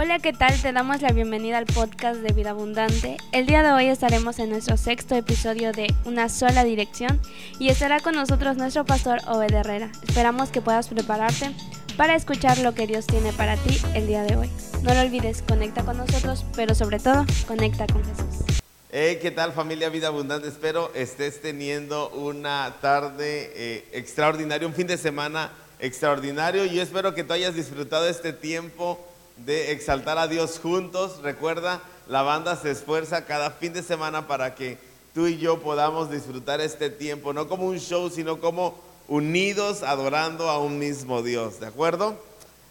Hola, ¿qué tal? Te damos la bienvenida al podcast de Vida Abundante. El día de hoy estaremos en nuestro sexto episodio de Una sola dirección y estará con nosotros nuestro pastor Obed Herrera. Esperamos que puedas prepararte para escuchar lo que Dios tiene para ti el día de hoy. No lo olvides, conecta con nosotros, pero sobre todo, conecta con Jesús. Hey, ¿qué tal familia Vida Abundante? Espero estés teniendo una tarde eh, extraordinaria, un fin de semana extraordinario. y espero que tú hayas disfrutado este tiempo de exaltar a Dios juntos. Recuerda, la banda se esfuerza cada fin de semana para que tú y yo podamos disfrutar este tiempo, no como un show, sino como unidos adorando a un mismo Dios, ¿de acuerdo?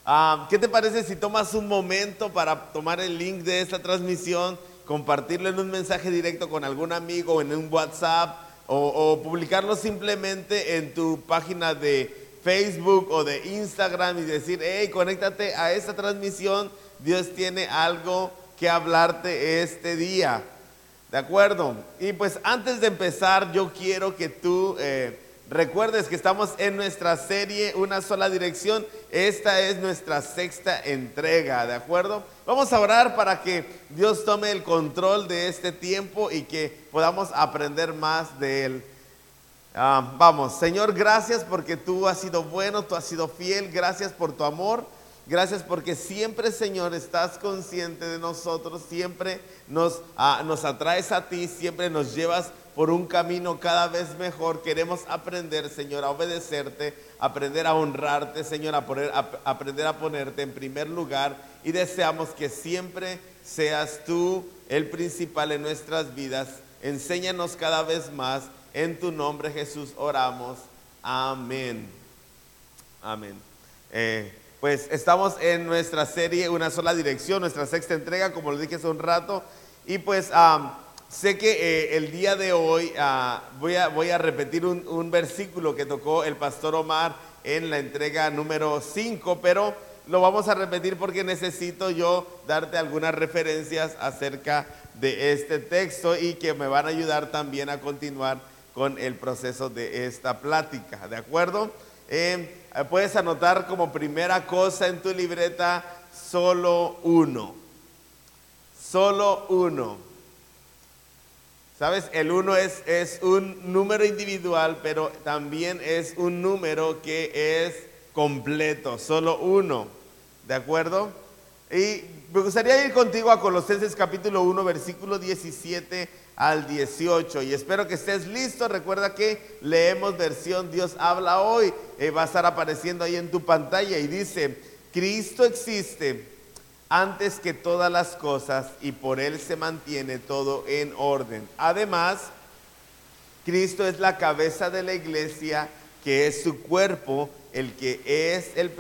Ah, ¿Qué te parece si tomas un momento para tomar el link de esta transmisión, compartirlo en un mensaje directo con algún amigo, en un WhatsApp o, o publicarlo simplemente en tu página de Facebook o de Instagram y decir, hey, conéctate a esta transmisión, Dios tiene algo que hablarte este día. ¿De acuerdo? Y pues antes de empezar, yo quiero que tú eh, recuerdes que estamos en nuestra serie Una sola dirección. Esta es nuestra sexta entrega, ¿de acuerdo? Vamos a orar para que Dios tome el control de este tiempo y que podamos aprender más de Él. Ah, vamos, Señor, gracias porque tú has sido bueno, tú has sido fiel, gracias por tu amor, gracias porque siempre, Señor, estás consciente de nosotros, siempre nos, ah, nos atraes a ti, siempre nos llevas por un camino cada vez mejor. Queremos aprender, Señor, a obedecerte, aprender a honrarte, Señor, a, a aprender a ponerte en primer lugar y deseamos que siempre seas tú el principal en nuestras vidas. Enséñanos cada vez más en tu nombre Jesús oramos. Amén. Amén. Eh, pues estamos en nuestra serie Una sola dirección, nuestra sexta entrega, como lo dije hace un rato. Y pues sé que eh, el día de hoy ah, voy, a, repetir un, un, versículo que tocó el pastor Omar en la entrega número 5, pero lo vamos a repetir porque necesito yo darte algunas referencias acerca de este texto y que me van a ayudar también a continuar con el proceso de esta plática, ¿de acuerdo? Eh, puedes anotar como primera cosa en tu libreta solo uno, solo uno. ¿Sabes? El uno es, es un número individual, pero también es un número que es completo, solo uno, ¿de acuerdo? Y me gustaría ir contigo a Colosenses capítulo 1, versículo 17 al 18. Y espero que estés listo. Recuerda que leemos versión Dios habla hoy. Eh, va a estar apareciendo ahí en tu pantalla y dice, Cristo existe antes que todas las cosas y por Él se mantiene todo en orden. Además, Cristo es la cabeza de la iglesia, que es su cuerpo, el que es el,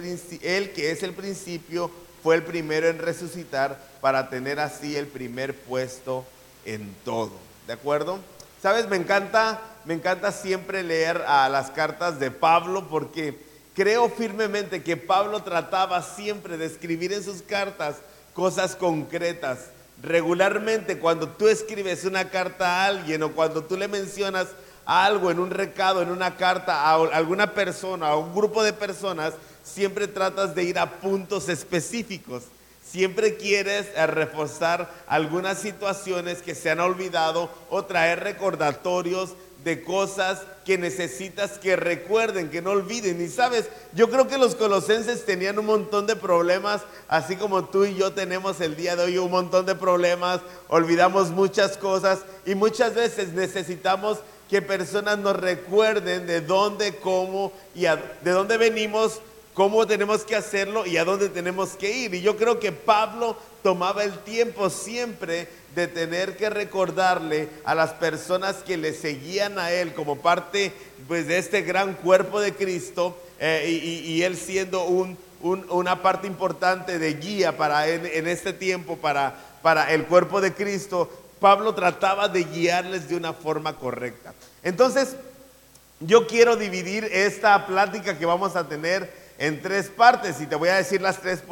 el que es el principio, fue el primero en resucitar para tener así el primer puesto en todo. ¿De acuerdo? Sabes, me encanta, me encanta siempre leer a las cartas de Pablo porque creo firmemente que Pablo trataba siempre de escribir en sus cartas cosas concretas. Regularmente cuando tú escribes una carta a alguien o cuando tú le mencionas algo en un recado, en una carta a alguna persona, a un grupo de personas, siempre tratas de ir a puntos específicos. Siempre quieres eh, reforzar algunas situaciones que se han olvidado o traer recordatorios de cosas que necesitas que recuerden, que no olviden. Y sabes, yo creo que los colosenses tenían un montón de problemas, así como tú y yo tenemos el día de hoy un montón de problemas, olvidamos muchas cosas y muchas veces necesitamos que personas nos recuerden de dónde, cómo y de dónde venimos cómo tenemos que hacerlo y a dónde tenemos que ir. Y yo creo que Pablo tomaba el tiempo siempre de tener que recordarle a las personas que le seguían a él como parte pues, de este gran cuerpo de Cristo eh, y, él siendo una parte importante de guía para en, en este tiempo para, para el cuerpo de Cristo, Pablo trataba de guiarles de una forma correcta. Entonces, yo quiero dividir esta plática que vamos a tener en tres partes y te voy a decir las tres,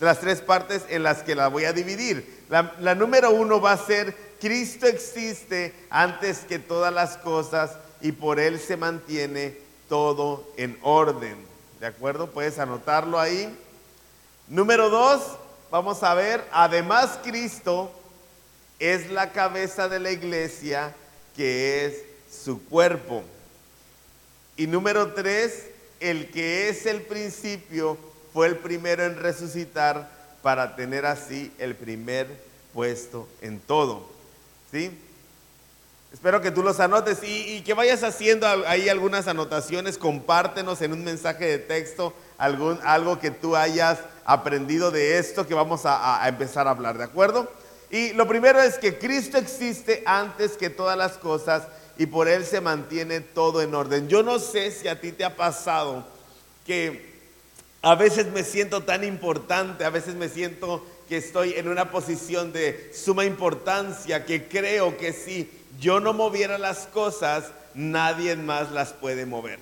las tres partes en las que la voy a dividir. La número uno va a ser, Cristo existe antes que todas las cosas y por Él se mantiene todo en orden. ¿De acuerdo? Puedes anotarlo ahí. Número dos, vamos a ver, además Cristo es la cabeza de la iglesia que es su cuerpo. Y número tres, el que es el principio fue el primero en resucitar para tener así el primer puesto en todo. ¿Sí? Espero que tú los anotes y, que vayas haciendo ahí algunas anotaciones, compártenos en un mensaje de texto algún, algo que tú hayas aprendido de esto que vamos a empezar a hablar, ¿de acuerdo? Y lo primero es que Cristo existe antes que todas las cosas y por Él se mantiene todo en orden. Yo no sé si a ti te ha pasado que a veces me siento tan importante, a veces me siento que estoy en una posición de suma importancia, que creo que si yo no moviera las cosas, nadie más las puede mover.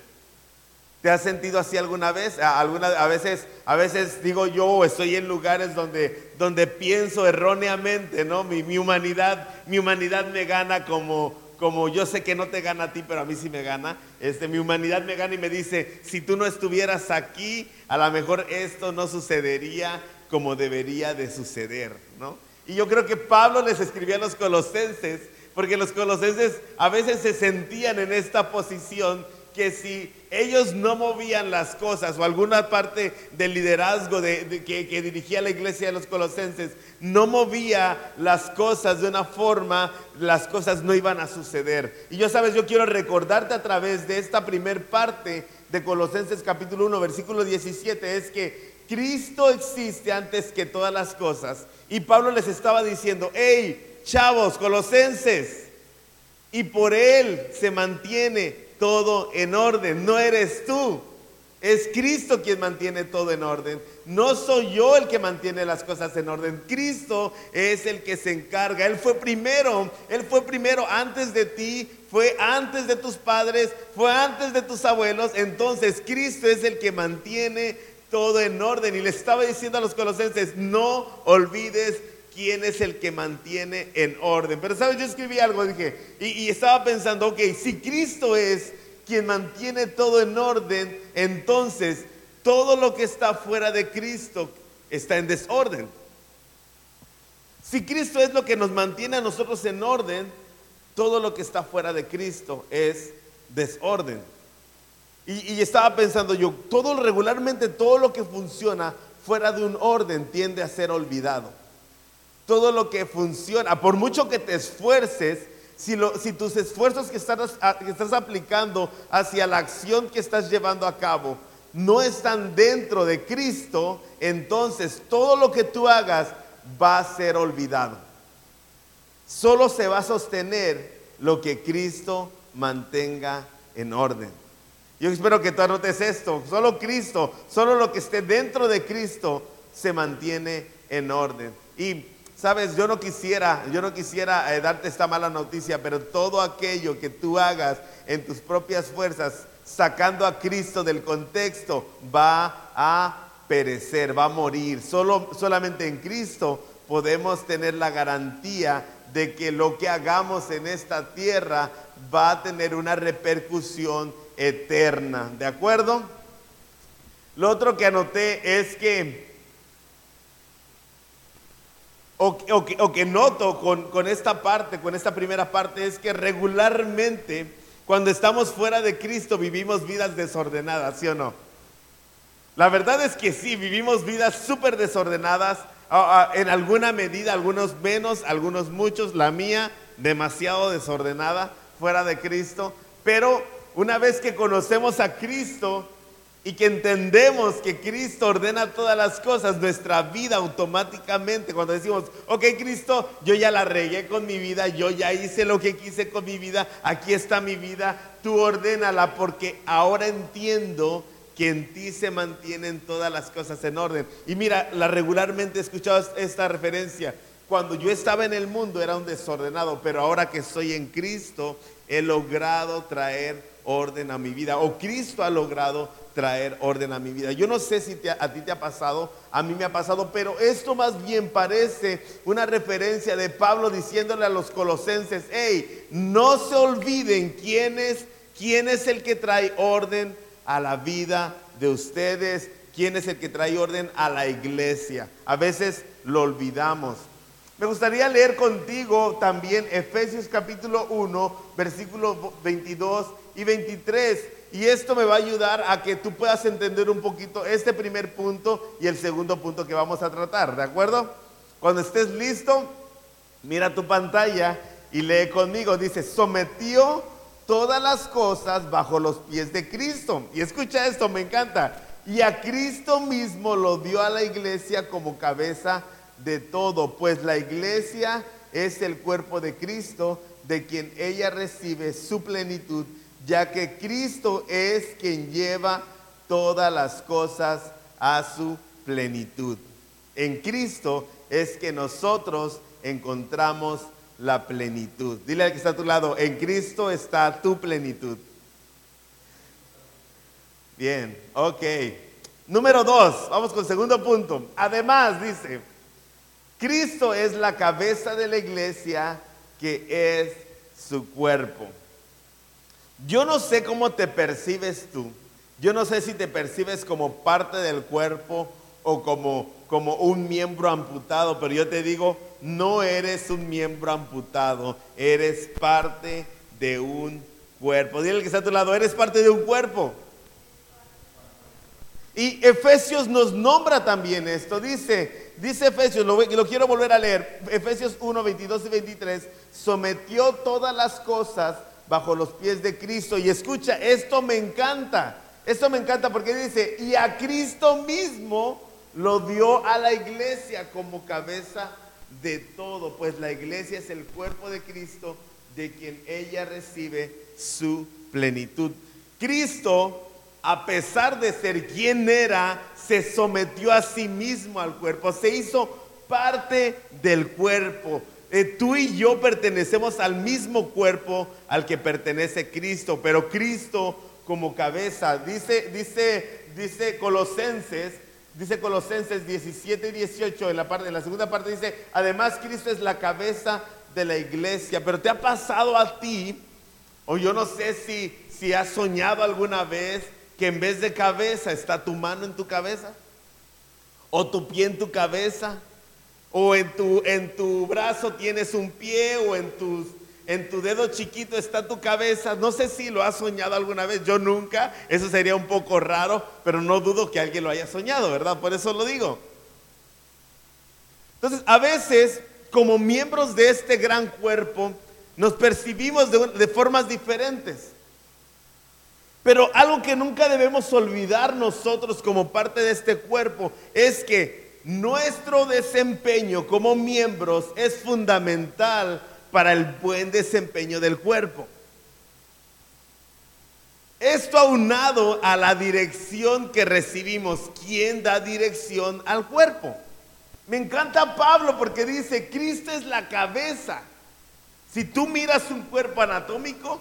¿Te has sentido así alguna vez? A, veces, a veces digo yo, estoy en lugares donde, donde pienso erróneamente, ¿no? Mi, humanidad, mi humanidad me gana como, como yo sé que no te gana a ti, pero a mí sí me gana. Este, mi humanidad me gana y me dice, si tú no estuvieras aquí, a lo mejor esto no sucedería como debería de suceder, ¿no? Y yo creo que Pablo les escribía a los colosenses porque los colosenses a veces se sentían en esta posición que si ellos no movían las cosas o alguna parte del liderazgo de, que, que, dirigía la iglesia de los colosenses no movía las cosas de una forma, las cosas no iban a suceder. Y yo sabes, yo quiero recordarte a través de esta primer parte de Colosenses capítulo 1, versículo 17, es que Cristo existe antes que todas las cosas. Y Pablo les estaba diciendo, hey, chavos, colosenses, y por Él se mantiene todo en orden. No eres tú, es Cristo quien mantiene todo en orden. No soy yo el que mantiene las cosas en orden. Cristo es el que se encarga. Él fue primero. Él fue primero antes de ti. Fue antes de tus padres. Fue antes de tus abuelos. Entonces Cristo es el que mantiene todo en orden. Y le estaba diciendo a los colosenses, no olvides quién es el que mantiene en orden. Pero sabes, yo escribí algo, dije, y, estaba pensando, ok, si Cristo es quien mantiene todo en orden, entonces todo lo que está fuera de Cristo está en desorden. Si Cristo es lo que nos mantiene a nosotros en orden, todo lo que está fuera de Cristo es desorden. Y, y, estaba pensando yo, todo regularmente, todo lo que funciona fuera de un orden tiende a ser olvidado todo lo que funciona, por mucho que te esfuerces, si, tus esfuerzos que estás, que estás aplicando hacia la acción que estás llevando a cabo no están dentro de Cristo, entonces todo lo que tú hagas va a ser olvidado. Solo se va a sostener lo que Cristo mantenga en orden. Yo espero que tú anotes esto. Solo Cristo, solo lo que esté dentro de Cristo se mantiene en orden. Y Sabes, yo no quisiera, yo no quisiera eh, darte esta mala noticia, pero todo aquello que tú hagas en tus propias fuerzas, sacando a Cristo del contexto, va a perecer, va a morir. Solo, solamente en Cristo podemos tener la garantía de que lo que hagamos en esta tierra va a tener una repercusión eterna. ¿De acuerdo? Lo otro que anoté es que o, que, noto con, con esta parte, con esta primera parte, es que regularmente cuando estamos fuera de Cristo vivimos vidas desordenadas, ¿sí o no? La verdad es que sí, vivimos vidas súper desordenadas, en alguna medida, algunos menos, algunos muchos, la mía demasiado desordenada, fuera de Cristo, pero una vez que conocemos a Cristo, y que entendemos que Cristo ordena todas las cosas, nuestra vida automáticamente, cuando decimos, ok Cristo, yo ya la regué con mi vida, yo ya hice lo que quise con mi vida, aquí está mi vida, tú ordénala porque ahora entiendo que en ti se mantienen todas las cosas en orden. Y mira, la regularmente he escuchado esta referencia. Cuando yo estaba en el mundo era un desordenado, pero ahora que estoy en Cristo, he logrado traer orden a mi vida, o Cristo ha logrado traer orden a mi vida. Yo no sé si a ti te ha pasado, a mí me ha pasado, pero esto más bien parece una referencia de Pablo diciéndole a los colosenses, hey, no se olviden quién es, quién es el que trae orden a la vida de ustedes, quién es el que trae orden a la iglesia. A veces lo olvidamos. Me gustaría leer contigo también Efesios capítulo 1, versículos 22 y 23. Y esto me va a ayudar a que tú puedas entender un poquito este primer punto y el segundo punto que vamos a tratar, ¿de acuerdo? Cuando estés listo, mira tu pantalla y lee conmigo. Dice, sometió todas las cosas bajo los pies de Cristo. Y escucha esto, me encanta. Y a Cristo mismo lo dio a la iglesia como cabeza de todo, pues la iglesia es el cuerpo de Cristo, de quien ella recibe su plenitud, ya que Cristo es quien lleva todas las cosas a su plenitud. En Cristo es que nosotros encontramos la plenitud. Dile al que está a tu lado, en Cristo está tu plenitud. Bien, ok. Número dos, vamos con el segundo punto. Además, dice, Cristo es la cabeza de la iglesia que es su cuerpo. Yo no sé cómo te percibes tú. Yo no sé si te percibes como parte del cuerpo o como, como un miembro amputado, pero yo te digo, no eres un miembro amputado, eres parte de un cuerpo. Dile al que está a tu lado, eres parte de un cuerpo. Y Efesios nos nombra también esto. Dice, dice Efesios, lo, lo quiero volver a leer, Efesios 1, 22 y 23, sometió todas las cosas bajo los pies de Cristo. Y escucha, esto me encanta. Esto me encanta porque dice, y a Cristo mismo lo dio a la iglesia como cabeza de todo, pues la iglesia es el cuerpo de Cristo de quien ella recibe su plenitud. Cristo, a pesar de ser quien era, se sometió a sí mismo al cuerpo, se hizo parte del cuerpo. Eh, tú y yo pertenecemos al mismo cuerpo al que pertenece Cristo, pero Cristo como cabeza, dice, dice, dice Colosenses Dice Colosenses 17 y 18, en la, parte, en la segunda parte dice, además Cristo es la cabeza de la iglesia, pero te ha pasado a ti, o yo no sé si, si has soñado alguna vez que en vez de cabeza está tu mano en tu cabeza, o tu pie en tu cabeza, o en tu, en tu brazo tienes un pie, o en tus en tu dedo chiquito está tu cabeza. No sé si lo has soñado alguna vez, yo nunca. Eso sería un poco raro, pero no dudo que alguien lo haya soñado, ¿verdad? Por eso lo digo. Entonces, a veces, como miembros de este gran cuerpo, nos percibimos de, de formas diferentes. Pero algo que nunca debemos olvidar nosotros como parte de este cuerpo es que nuestro desempeño como miembros es fundamental para el buen desempeño del cuerpo. Esto aunado a la dirección que recibimos. ¿Quién da dirección al cuerpo? Me encanta Pablo porque dice, Cristo es la cabeza. Si tú miras un cuerpo anatómico,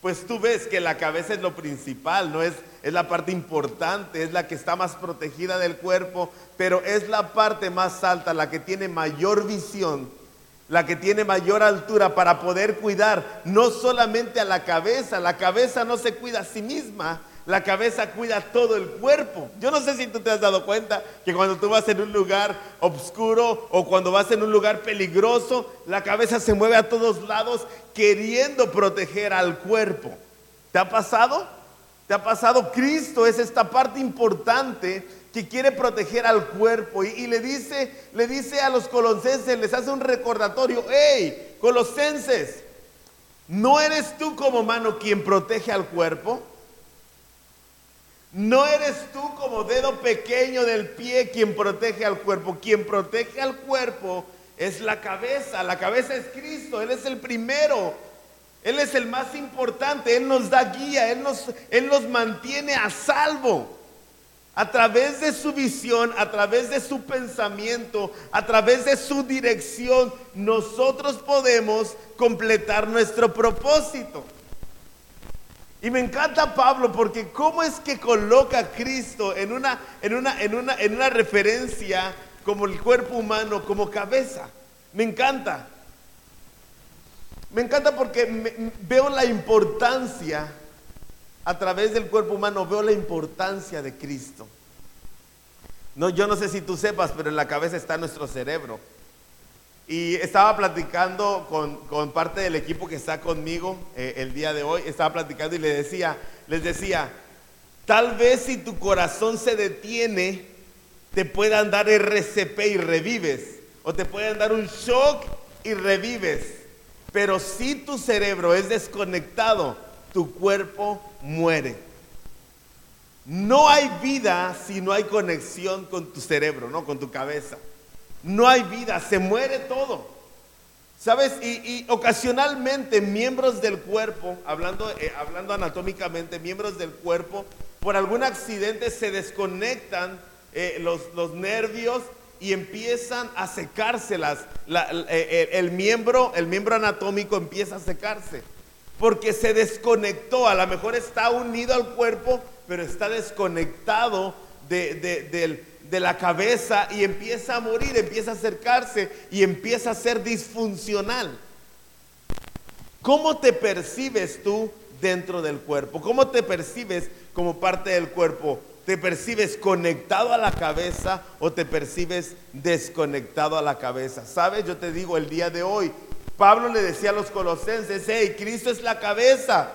pues tú ves que la cabeza es lo principal, no es, es la parte importante, es la que está más protegida del cuerpo, pero es la parte más alta, la que tiene mayor visión la que tiene mayor altura para poder cuidar no solamente a la cabeza, la cabeza no se cuida a sí misma, la cabeza cuida todo el cuerpo. Yo no sé si tú te has dado cuenta que cuando tú vas en un lugar oscuro o cuando vas en un lugar peligroso, la cabeza se mueve a todos lados queriendo proteger al cuerpo. ¿Te ha pasado? ¿Te ha pasado? Cristo es esta parte importante que quiere proteger al cuerpo y, le dice, le dice a los colosenses, les hace un recordatorio, hey, colosenses, ¿no eres tú como mano quien protege al cuerpo? ¿No eres tú como dedo pequeño del pie quien protege al cuerpo? Quien protege al cuerpo es la cabeza, la cabeza es Cristo, Él es el primero, Él es el más importante, Él nos da guía, Él nos, Él mantiene a salvo. A través de su visión, a través de su pensamiento, a través de su dirección, nosotros podemos completar nuestro propósito. Y me encanta Pablo porque cómo es que coloca a Cristo en una, en una, en una, en una referencia como el cuerpo humano, como cabeza. Me encanta. Me encanta porque veo la importancia a través del cuerpo humano veo la importancia de Cristo. No, yo no sé si tú sepas, pero en la cabeza está nuestro cerebro. Y estaba platicando con, parte del equipo que está conmigo eh, el día de hoy. Estaba platicando y le decía, les decía, tal vez si tu corazón se detiene, te puedan dar RCP y revives. O te pueden dar un shock y revives. Pero si tu cerebro es desconectado, tu cuerpo muere. No hay vida si no hay conexión con tu cerebro, ¿no? Con tu cabeza. No hay vida, se muere todo. ¿Sabes? Y, ocasionalmente miembros del cuerpo, hablando, eh, hablando anatómicamente, miembros del cuerpo, por algún accidente se desconectan eh, los, los, nervios y empiezan a secárselas. Eh, el, miembro, el miembro anatómico empieza a secarse porque se desconectó. A lo mejor está unido al cuerpo, pero está desconectado de, de la cabeza y empieza a morir, empieza a acercarse y empieza a ser disfuncional. ¿Cómo te percibes tú dentro del cuerpo? ¿Cómo te percibes como parte del cuerpo? ¿Te percibes conectado a la cabeza o te percibes desconectado a la cabeza? ¿Sabes? Yo te digo el día de hoy, Pablo le decía a los colosenses, hey, Cristo es la cabeza,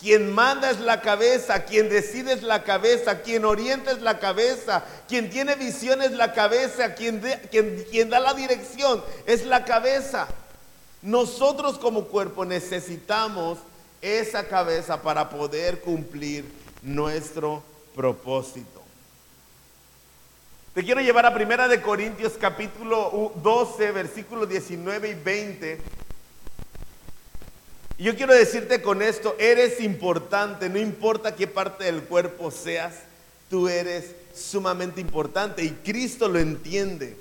quien manda es la cabeza, quien decide es la cabeza, quien orienta es la cabeza, quien tiene visión es la cabeza, quien, da la dirección es la cabeza. Nosotros como cuerpo necesitamos esa cabeza para poder cumplir nuestro propósito. Te quiero llevar a Primera de Corintios capítulo 12, versículos 19 y 20 yo quiero decirte con esto, eres importante, no importa qué parte del cuerpo seas, tú eres sumamente importante y Cristo lo entiende.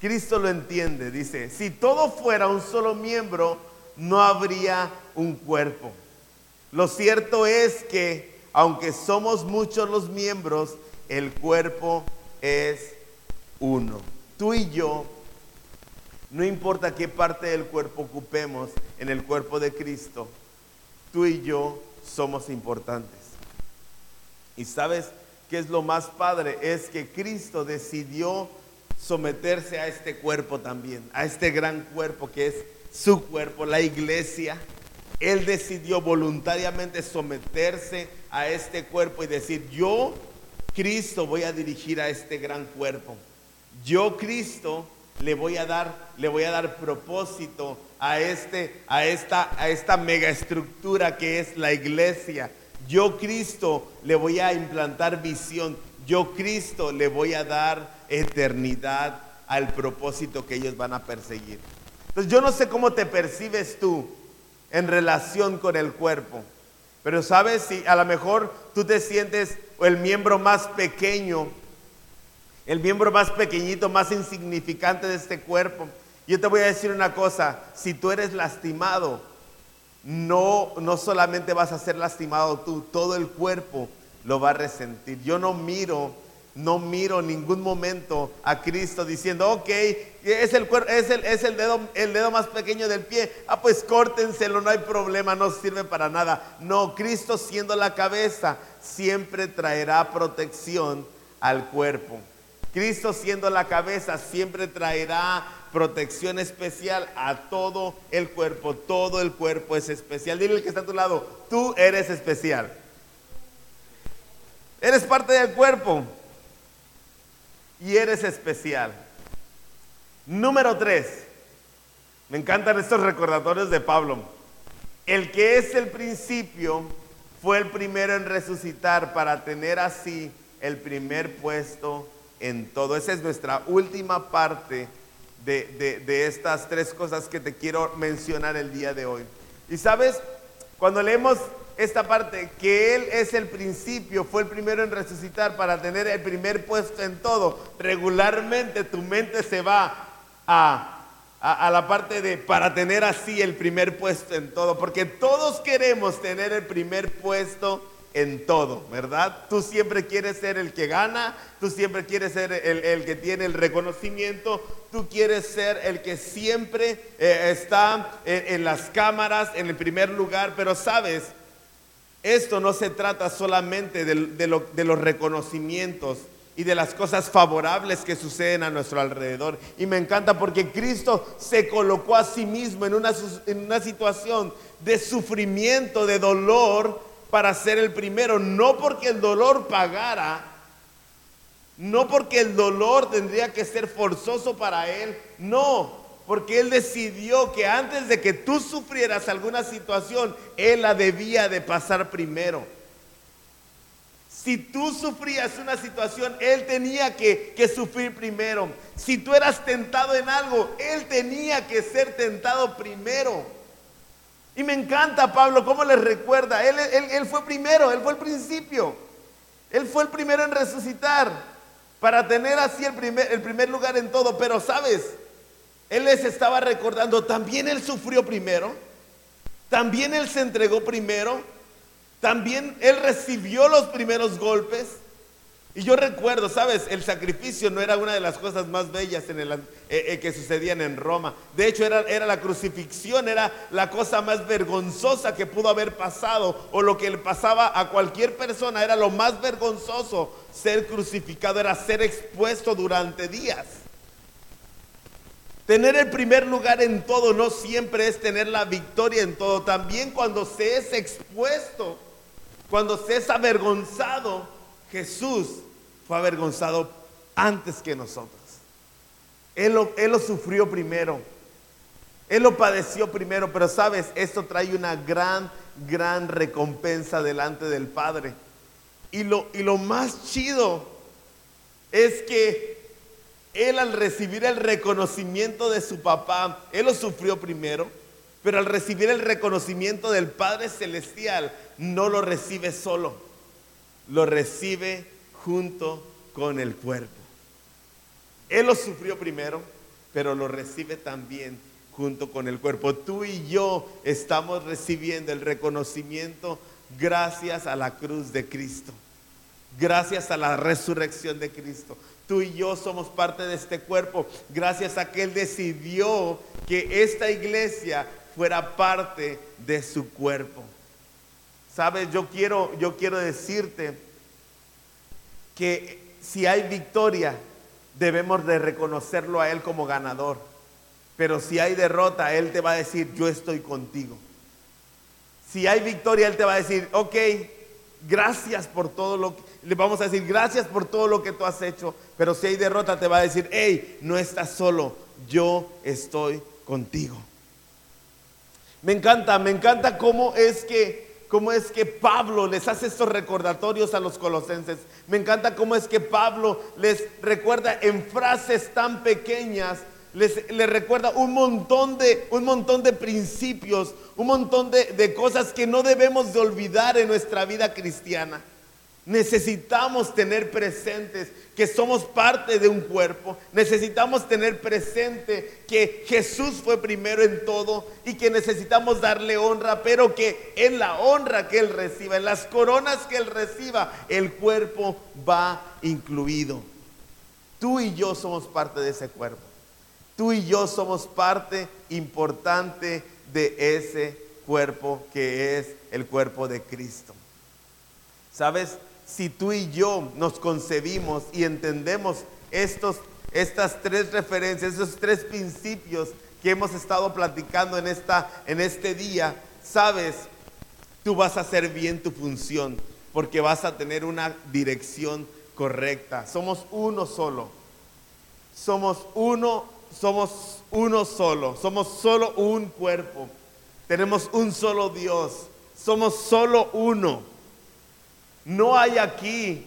Cristo lo entiende, dice, si todo fuera un solo miembro, no habría un cuerpo. Lo cierto es que, aunque somos muchos los miembros, el cuerpo es uno. Tú y yo no importa qué parte del cuerpo ocupemos en el cuerpo de Cristo, tú y yo somos importantes. Y sabes qué es lo más padre? Es que Cristo decidió someterse a este cuerpo también, a este gran cuerpo que es su cuerpo, la iglesia. Él decidió voluntariamente someterse a este cuerpo y decir, yo, Cristo, voy a dirigir a este gran cuerpo. Yo, Cristo, le voy a dar, le voy a dar propósito a, este, a, esta, a esta megaestructura que es la iglesia. Yo Cristo le voy a implantar visión. Yo Cristo le voy a dar eternidad al propósito que ellos van a perseguir. Entonces yo no sé cómo te percibes tú en relación con el cuerpo, pero sabes si a lo mejor tú te sientes el miembro más pequeño el miembro más pequeñito, más insignificante de este cuerpo. Yo te voy a decir una cosa, si tú eres lastimado, no, no solamente vas a ser lastimado tú, todo el cuerpo lo va a resentir. Yo no miro, no miro ningún momento a Cristo diciendo, ok, es el, es el, es el, dedo, el dedo más pequeño del pie, ah, pues córtenselo, no hay problema, no sirve para nada. No, Cristo siendo la cabeza, siempre traerá protección al cuerpo. Cristo siendo la cabeza siempre traerá protección especial a todo el cuerpo. Todo el cuerpo es especial. Dile al que está a tu lado, tú eres especial. Eres parte del cuerpo y eres especial. Número tres. Me encantan estos recordatorios de Pablo. El que es el principio fue el primero en resucitar para tener así el primer puesto en todo. Esa es nuestra última parte de, estas tres cosas que te quiero mencionar el día de hoy. Y sabes, cuando leemos esta parte, que Él es el principio, fue el primero en resucitar para tener el primer puesto en todo, regularmente tu mente se va a, a, la parte de para tener así el primer puesto en todo, porque todos queremos tener el primer puesto en todo, ¿verdad? Tú siempre quieres ser el que gana, tú siempre quieres ser el, que tiene el reconocimiento, tú quieres ser el que siempre eh, está en, las cámaras, en el primer lugar, pero sabes, esto no se trata solamente de, de los reconocimientos y de las cosas favorables que suceden a nuestro alrededor. Y me encanta porque Cristo se colocó a sí mismo en una, en una situación de sufrimiento, de dolor, para ser el primero. No porque el dolor pagara, no porque el dolor tendría que ser forzoso para Él, no, porque Él decidió que antes de que tú sufrieras alguna situación, Él la debía de pasar primero. Si tú sufrías una situación, Él tenía que, sufrir primero. Si tú eras tentado en algo, Él tenía que ser tentado primero. Y me encanta Pablo, cómo les recuerda. Él, él, fue primero, Él fue el principio. Él fue el primero en resucitar para tener así el primer, el primer lugar en todo. Pero sabes, Él les estaba recordando, también Él sufrió primero. También Él se entregó primero también Él recibió los primeros golpes. Y yo recuerdo, sabes, el sacrificio no era una de las cosas más bellas eh, eh, que sucedían en Roma. De hecho, era, era, la crucifixión, era la cosa más vergonzosa que pudo haber pasado, o lo que le pasaba a cualquier persona, era lo más vergonzoso ser crucificado, era ser expuesto durante días. Tener el primer lugar en todo no siempre es tener la victoria en todo, también cuando se es expuesto cuando se es avergonzado, Jesús fue avergonzado antes que nosotros. Él lo, él lo sufrió primero. Él lo padeció primero, pero sabes, esto trae una gran, gran recompensa delante del Padre. Y lo, y lo más chido es que Él al recibir el reconocimiento de su papá, Él lo sufrió primero, pero al recibir el reconocimiento del Padre Celestial, no lo recibe solo, lo recibe junto con el cuerpo. Él lo sufrió primero, pero lo recibe también junto con el cuerpo. Tú y yo estamos recibiendo el reconocimiento gracias a la cruz de Cristo, gracias a la resurrección de Cristo. Tú y yo somos parte de este cuerpo gracias a que Él decidió que esta iglesia fuera parte de su cuerpo. Sabes, yo quiero, yo quiero decirte que si hay victoria, debemos de reconocerlo a Él como ganador. Pero si hay derrota, Él te va a decir, yo estoy contigo. Si hay victoria, Él te va a decir, ok, gracias por todo lo que, le vamos a decir, gracias por todo lo que tú has hecho. Pero si hay derrota, te va a decir, hey, no estás solo, yo estoy contigo. Me encanta, me encanta cómo es que cómo es que Pablo les hace estos recordatorios a los colosenses. Me encanta cómo es que Pablo les recuerda en frases tan pequeñas, les, recuerda un montón, de, un montón de principios, un montón de, de cosas que no debemos de olvidar en nuestra vida cristiana. Necesitamos tener presentes que somos parte de un cuerpo. Necesitamos tener presente que Jesús fue primero en todo y que necesitamos darle honra, pero que en la honra que Él reciba, en las coronas que Él reciba, el cuerpo va incluido. Tú y yo somos parte de ese cuerpo. Tú y yo somos parte importante de ese cuerpo que es el cuerpo de Cristo. ¿Sabes? Si tú y yo nos concebimos y entendemos estos, estas tres referencias, esos tres principios que hemos estado platicando en, esta, en este día, sabes, tú vas a hacer bien tu función porque vas a tener una dirección correcta. Somos uno solo. Somos uno, somos uno solo. Somos solo un cuerpo. Tenemos un solo Dios. Somos solo uno. No hay aquí,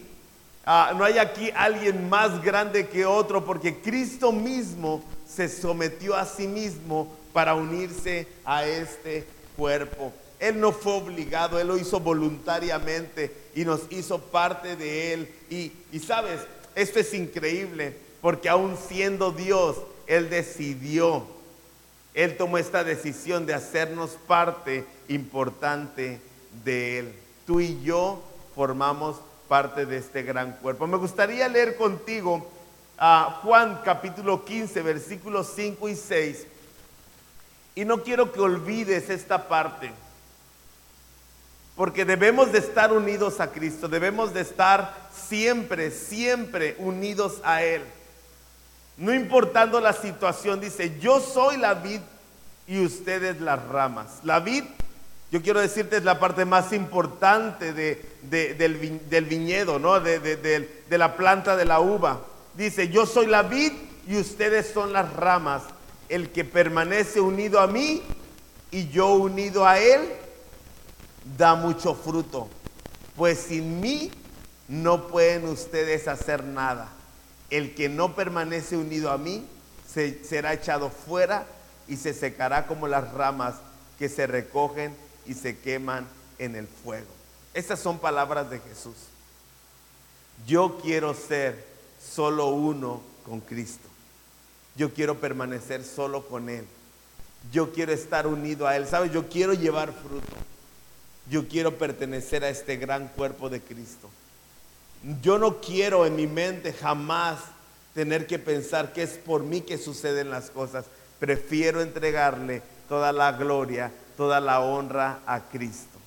ah, no hay aquí alguien más grande que otro, porque Cristo mismo se sometió a sí mismo para unirse a este cuerpo. Él no fue obligado, Él lo hizo voluntariamente y nos hizo parte de Él. Y, y sabes, esto es increíble, porque aún siendo Dios, Él decidió, Él tomó esta decisión de hacernos parte importante de Él. Tú y yo formamos parte de este gran cuerpo. Me gustaría leer contigo a Juan capítulo 15, versículos 5 y 6. Y no quiero que olvides esta parte. Porque debemos de estar unidos a Cristo, debemos de estar siempre, siempre unidos a Él. No importando la situación, dice, yo soy la vid y ustedes las ramas. La vid, yo quiero decirte, es la parte más importante del, viñedo, ¿no? De, de la planta de la uva. Dice, yo soy la vid y ustedes son las ramas. El que permanece unido a mí y yo unido a él, da mucho fruto. Pues sin mí no pueden ustedes hacer nada. El que no permanece unido a mí será echado fuera y se secará como las ramas que se recogen y se queman en el fuego. Estas son palabras de Jesús. Yo quiero ser solo uno con Cristo. Yo quiero permanecer solo con Él. Yo quiero estar unido a Él. ¿Sabes? Yo quiero llevar fruto. Yo quiero pertenecer a este gran cuerpo de Cristo. Yo no quiero en mi mente jamás tener que pensar que es por mí que suceden las cosas. Prefiero entregarle toda la gloria, toda la honra a Cristo.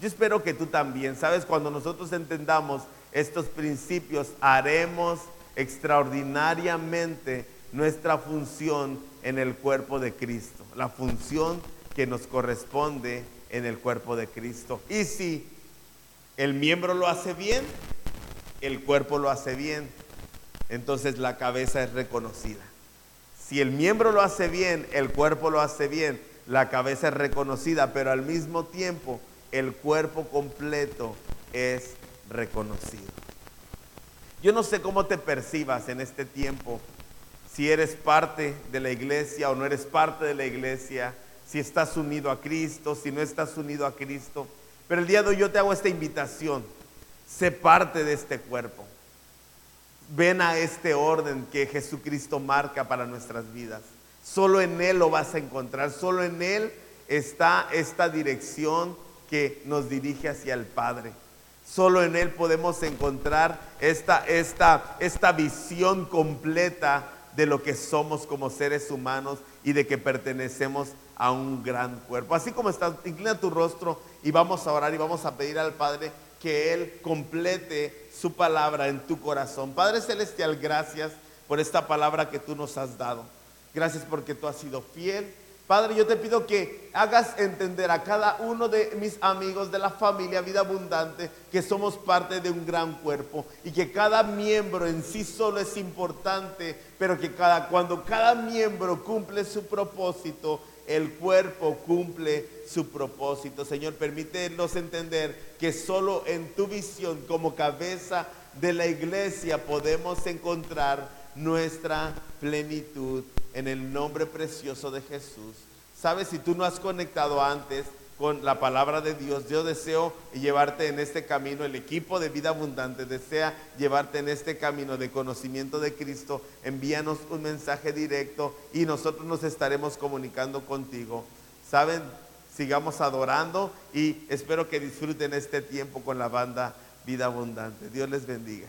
Yo espero que tú también, sabes, cuando nosotros entendamos estos principios, haremos extraordinariamente nuestra función en el cuerpo de Cristo, la función que nos corresponde en el cuerpo de Cristo. Y si el miembro lo hace bien, el cuerpo lo hace bien, entonces la cabeza es reconocida. Si el miembro lo hace bien, el cuerpo lo hace bien, la cabeza es reconocida, pero al mismo tiempo el cuerpo completo es reconocido. Yo no sé cómo te percibas en este tiempo, si eres parte de la iglesia o no eres parte de la iglesia, si estás unido a Cristo, si no estás unido a Cristo. Pero el día de hoy yo te hago esta invitación, sé parte de este cuerpo. Ven a este orden que Jesucristo marca para nuestras vidas. Solo en Él lo vas a encontrar, solo en Él está esta dirección que nos dirige hacia el Padre. Solo en Él podemos encontrar esta, esta, esta visión completa de lo que somos como seres humanos y de que pertenecemos a un gran cuerpo. Así como estás, inclina tu rostro y vamos a orar y vamos a pedir al Padre que Él complete su palabra en tu corazón. Padre Celestial, gracias por esta palabra que tú nos has dado. Gracias porque tú has sido fiel Padre, yo te pido que hagas entender a cada uno de mis amigos de la familia Vida Abundante que somos parte de un gran cuerpo y que cada miembro en sí solo es importante, pero que cuando cada miembro cumple su propósito, el cuerpo cumple su propósito. Señor, permítenos entender que solo en tu visión como cabeza de la iglesia podemos encontrar nuestra plenitud en el nombre precioso de Jesús. Sabes, si tú no has conectado antes con la palabra de Dios, yo deseo llevarte en este camino, el equipo de vida abundante desea llevarte en este camino de conocimiento de Cristo. Envíanos un mensaje directo y nosotros nos estaremos comunicando contigo. Saben, sigamos adorando y espero que disfruten este tiempo con la banda Vida Abundante. Dios les bendiga.